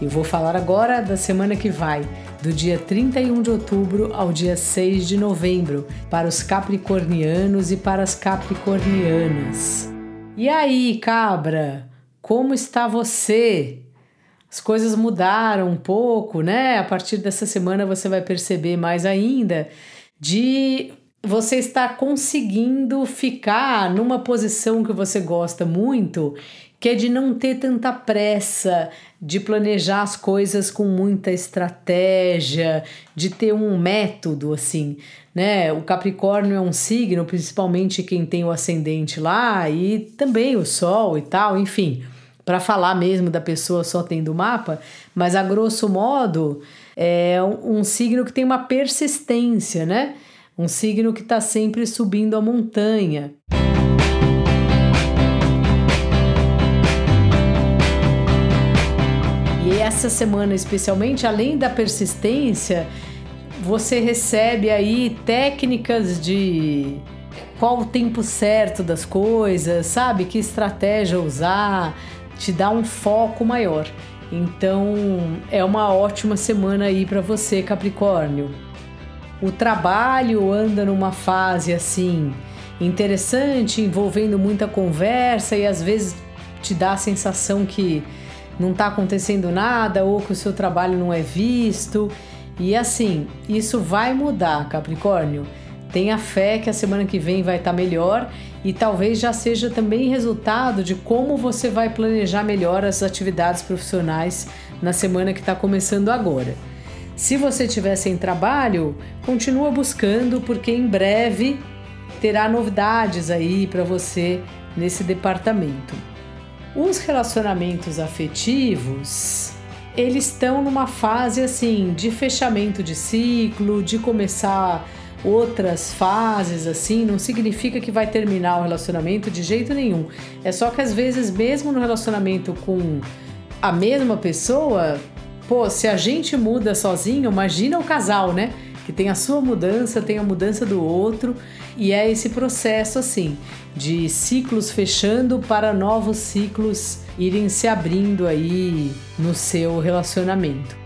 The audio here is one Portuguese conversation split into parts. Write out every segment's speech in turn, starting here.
Eu vou falar agora da semana que vai, do dia 31 de outubro ao dia 6 de novembro, para os capricornianos e para as capricornianas. E aí, cabra, como está você? As coisas mudaram um pouco, né? A partir dessa semana você vai perceber mais ainda de você estar conseguindo ficar numa posição que você gosta muito que é de não ter tanta pressa, de planejar as coisas com muita estratégia, de ter um método assim, né? O Capricórnio é um signo, principalmente quem tem o ascendente lá e também o Sol e tal, enfim, para falar mesmo da pessoa só tendo o mapa, mas a grosso modo é um, signo que tem uma persistência, né? Um signo que está sempre subindo a montanha. Essa semana especialmente, além da persistência, você recebe aí técnicas de qual o tempo certo das coisas, sabe? Que estratégia usar, te dá um foco maior. Então, é uma ótima semana aí para você, Capricórnio. O trabalho anda numa fase assim interessante, envolvendo muita conversa e às vezes te dá a sensação que não está acontecendo nada ou que o seu trabalho não é visto. E assim, isso vai mudar, Capricórnio. Tenha fé que a semana que vem vai estar tá melhor e talvez já seja também resultado de como você vai planejar melhor as atividades profissionais na semana que está começando agora. Se você estiver sem trabalho, continua buscando, porque em breve terá novidades aí para você nesse departamento. Os relacionamentos afetivos, eles estão numa fase assim de fechamento de ciclo, de começar outras fases assim, não significa que vai terminar o relacionamento de jeito nenhum. É só que às vezes mesmo no relacionamento com a mesma pessoa, pô, se a gente muda sozinho, imagina o casal, né? Que tem a sua mudança, tem a mudança do outro, e é esse processo assim de ciclos fechando para novos ciclos irem se abrindo aí no seu relacionamento.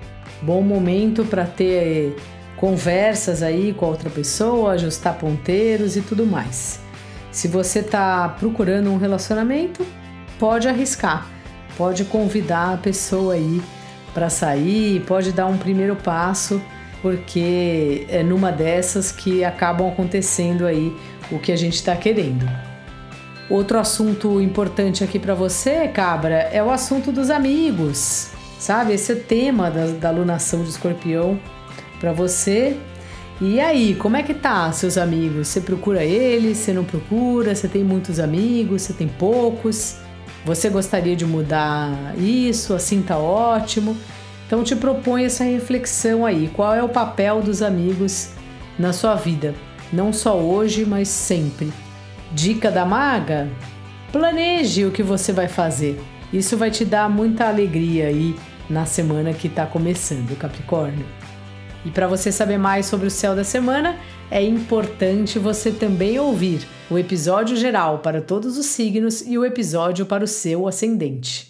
Bom momento para ter conversas aí com a outra pessoa, ajustar ponteiros e tudo mais. Se você está procurando um relacionamento, pode arriscar, pode convidar a pessoa aí para sair, pode dar um primeiro passo, porque é numa dessas que acabam acontecendo aí o que a gente está querendo. Outro assunto importante aqui para você, cabra, é o assunto dos amigos, sabe? Esse é tema da, da alunação de escorpião para você. E aí, como é que tá seus amigos? Você procura eles? Você não procura? Você tem muitos amigos? Você tem poucos? Você gostaria de mudar isso? Assim tá ótimo. Então te proponho essa reflexão aí. Qual é o papel dos amigos na sua vida? Não só hoje, mas sempre. Dica da maga: planeje o que você vai fazer. Isso vai te dar muita alegria aí na semana que está começando, Capricórnio. E para você saber mais sobre o céu da semana, é importante você também ouvir o episódio geral para todos os signos e o episódio para o seu ascendente.